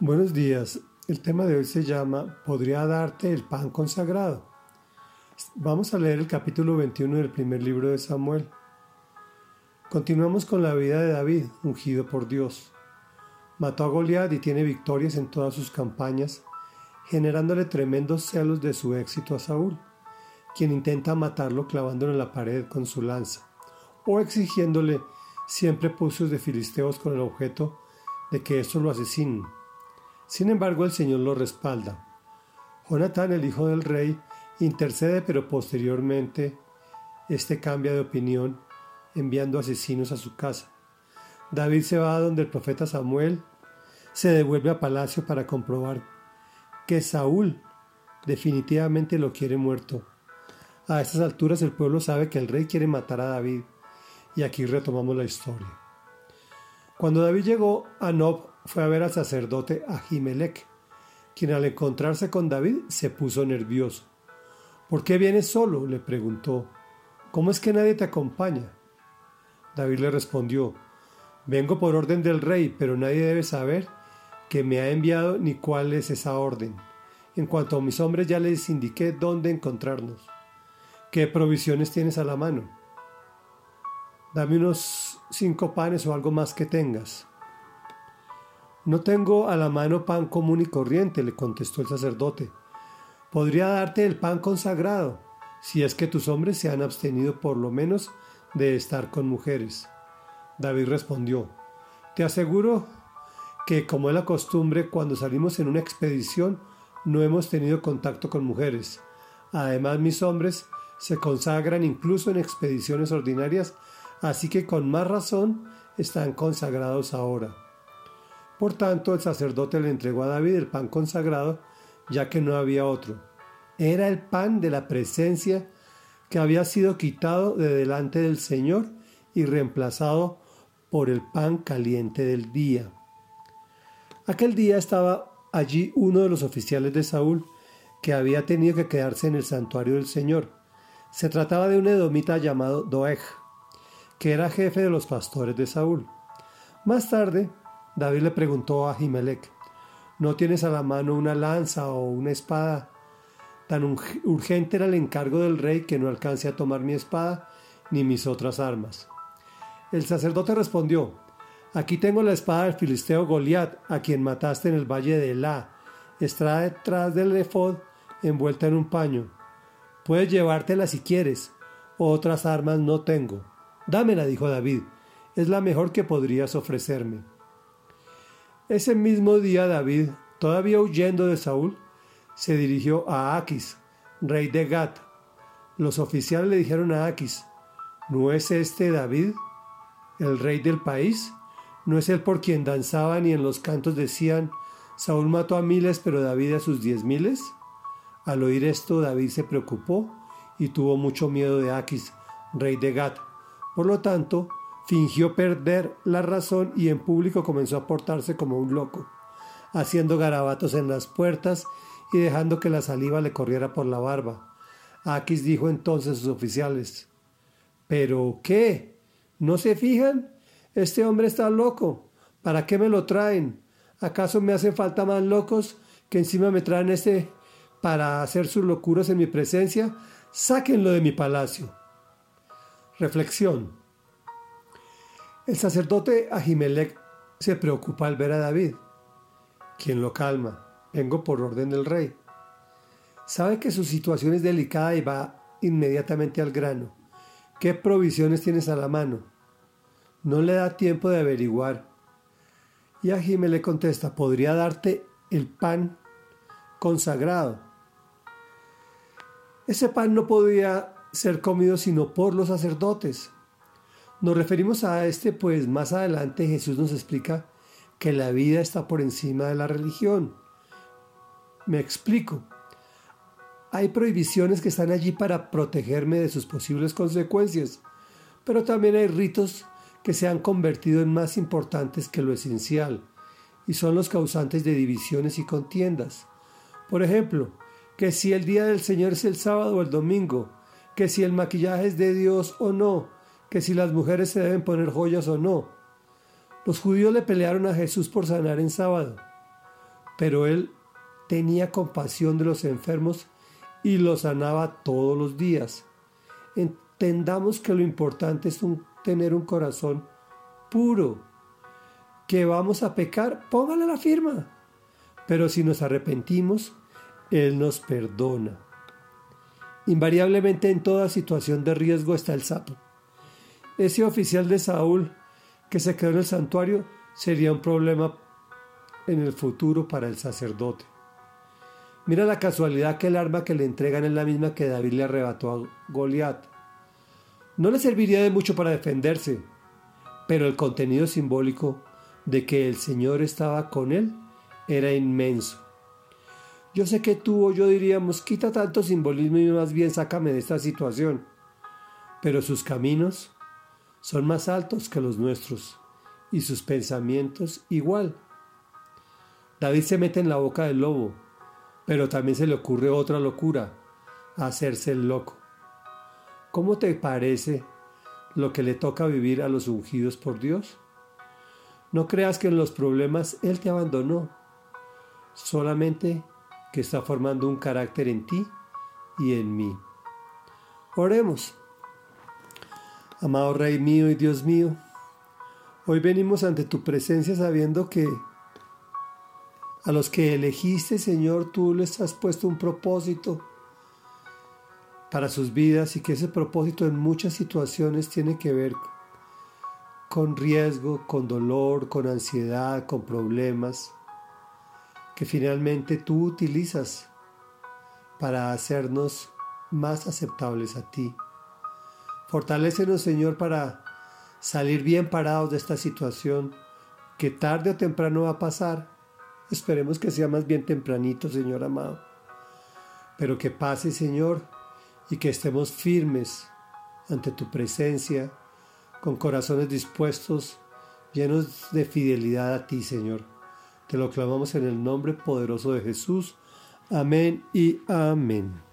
Buenos días. El tema de hoy se llama ¿Podría darte el pan consagrado? Vamos a leer el capítulo 21 del primer libro de Samuel. Continuamos con la vida de David, ungido por Dios. Mató a Goliat y tiene victorias en todas sus campañas, generándole tremendos celos de su éxito a Saúl, quien intenta matarlo clavándolo en la pared con su lanza, o exigiéndole siempre pusos de filisteos con el objeto de que estos lo asesinen sin embargo, el Señor lo respalda. Jonatán, el hijo del rey, intercede, pero posteriormente este cambia de opinión, enviando asesinos a su casa. David se va a donde el profeta Samuel se devuelve a palacio para comprobar que Saúl definitivamente lo quiere muerto. A estas alturas el pueblo sabe que el rey quiere matar a David y aquí retomamos la historia. Cuando David llegó a Nob fue a ver al sacerdote Ahimelech, quien al encontrarse con David se puso nervioso. ¿Por qué vienes solo? le preguntó. ¿Cómo es que nadie te acompaña? David le respondió, Vengo por orden del rey, pero nadie debe saber que me ha enviado ni cuál es esa orden. En cuanto a mis hombres ya les indiqué dónde encontrarnos. ¿Qué provisiones tienes a la mano? Dame unos cinco panes o algo más que tengas. No tengo a la mano pan común y corriente, le contestó el sacerdote. Podría darte el pan consagrado, si es que tus hombres se han abstenido por lo menos de estar con mujeres. David respondió, Te aseguro que, como es la costumbre, cuando salimos en una expedición, no hemos tenido contacto con mujeres. Además, mis hombres se consagran incluso en expediciones ordinarias, así que con más razón están consagrados ahora. Por tanto, el sacerdote le entregó a David el pan consagrado, ya que no había otro. Era el pan de la presencia que había sido quitado de delante del Señor y reemplazado por el pan caliente del día. Aquel día estaba allí uno de los oficiales de Saúl, que había tenido que quedarse en el santuario del Señor. Se trataba de un edomita llamado Doeg, que era jefe de los pastores de Saúl. Más tarde, David le preguntó a Ahimelech, ¿no tienes a la mano una lanza o una espada? Tan urgente era el encargo del rey que no alcance a tomar mi espada ni mis otras armas. El sacerdote respondió, Aquí tengo la espada del filisteo Goliat, a quien mataste en el valle de Elá. Está detrás del efod, envuelta en un paño. Puedes llevártela si quieres. Otras armas no tengo. Dámela, dijo David. Es la mejor que podrías ofrecerme. Ese mismo día David, todavía huyendo de Saúl, se dirigió a Aquis, rey de Gat. Los oficiales le dijeron a Aquis, ¿no es este David, el rey del país? ¿No es él por quien danzaban y en los cantos decían, Saúl mató a miles, pero David a sus diez miles? Al oír esto, David se preocupó y tuvo mucho miedo de Aquis, rey de Gat. Por lo tanto, fingió perder la razón y en público comenzó a portarse como un loco, haciendo garabatos en las puertas y dejando que la saliva le corriera por la barba. Aquis dijo entonces a sus oficiales, ¿Pero qué? ¿No se fijan? Este hombre está loco. ¿Para qué me lo traen? ¿Acaso me hacen falta más locos que encima me traen este para hacer sus locuras en mi presencia? Sáquenlo de mi palacio. Reflexión. El sacerdote Ahimelech se preocupa al ver a David, quien lo calma. Vengo por orden del rey. Sabe que su situación es delicada y va inmediatamente al grano. ¿Qué provisiones tienes a la mano? No le da tiempo de averiguar. Y Ahimelech contesta, podría darte el pan consagrado. Ese pan no podía ser comido sino por los sacerdotes. Nos referimos a este, pues más adelante Jesús nos explica que la vida está por encima de la religión. Me explico. Hay prohibiciones que están allí para protegerme de sus posibles consecuencias, pero también hay ritos que se han convertido en más importantes que lo esencial y son los causantes de divisiones y contiendas. Por ejemplo, que si el día del Señor es el sábado o el domingo, que si el maquillaje es de Dios o no, que si las mujeres se deben poner joyas o no. Los judíos le pelearon a Jesús por sanar en sábado. pero Él tenía compasión de los enfermos y los sanaba todos los días. Entendamos que lo importante es tener un corazón puro. Que vamos a pecar, póngale la firma. Pero si nos arrepentimos, Él nos perdona. Invariablemente en toda situación de riesgo está el sapo. Ese oficial de Saúl que se quedó en el santuario sería un problema en el futuro para el sacerdote. Mira la casualidad que el arma que le entregan es la misma que David le arrebató a Goliat. No le serviría de mucho para defenderse, pero el contenido simbólico de que el Señor estaba con él era inmenso. Yo sé que tú o yo diríamos, quita tanto simbolismo y más bien sácame de esta situación. Pero sus caminos son más altos que los nuestros y sus pensamientos igual. David se mete en la boca del lobo pero también se le ocurre otra locura, hacerse el loco. ¿Cómo te parece lo que le toca vivir a los ungidos por Dios? No creas que en los problemas Él te abandonó, solamente que está formando un carácter en ti y en mí. Oremos. Amado Rey mío y Dios mío, hoy venimos ante tu presencia sabiendo que a los que elegiste, Señor, tú les has puesto un propósito para sus vidas y que ese propósito en muchas situaciones tiene que ver con riesgo, con dolor, con ansiedad, con problemas, que finalmente tú utilizas para hacernos más aceptables a ti. Fortalécenos, Señor, para salir bien parados de esta situación que tarde o temprano va a pasar Esperemos que sea más bien tempranito, Señor amado. Pero que pase, Señor, y que estemos firmes ante tu presencia, con corazones dispuestos, llenos de fidelidad a ti, Señor. Te lo clamamos en el nombre poderoso de Jesús. Amén y amén.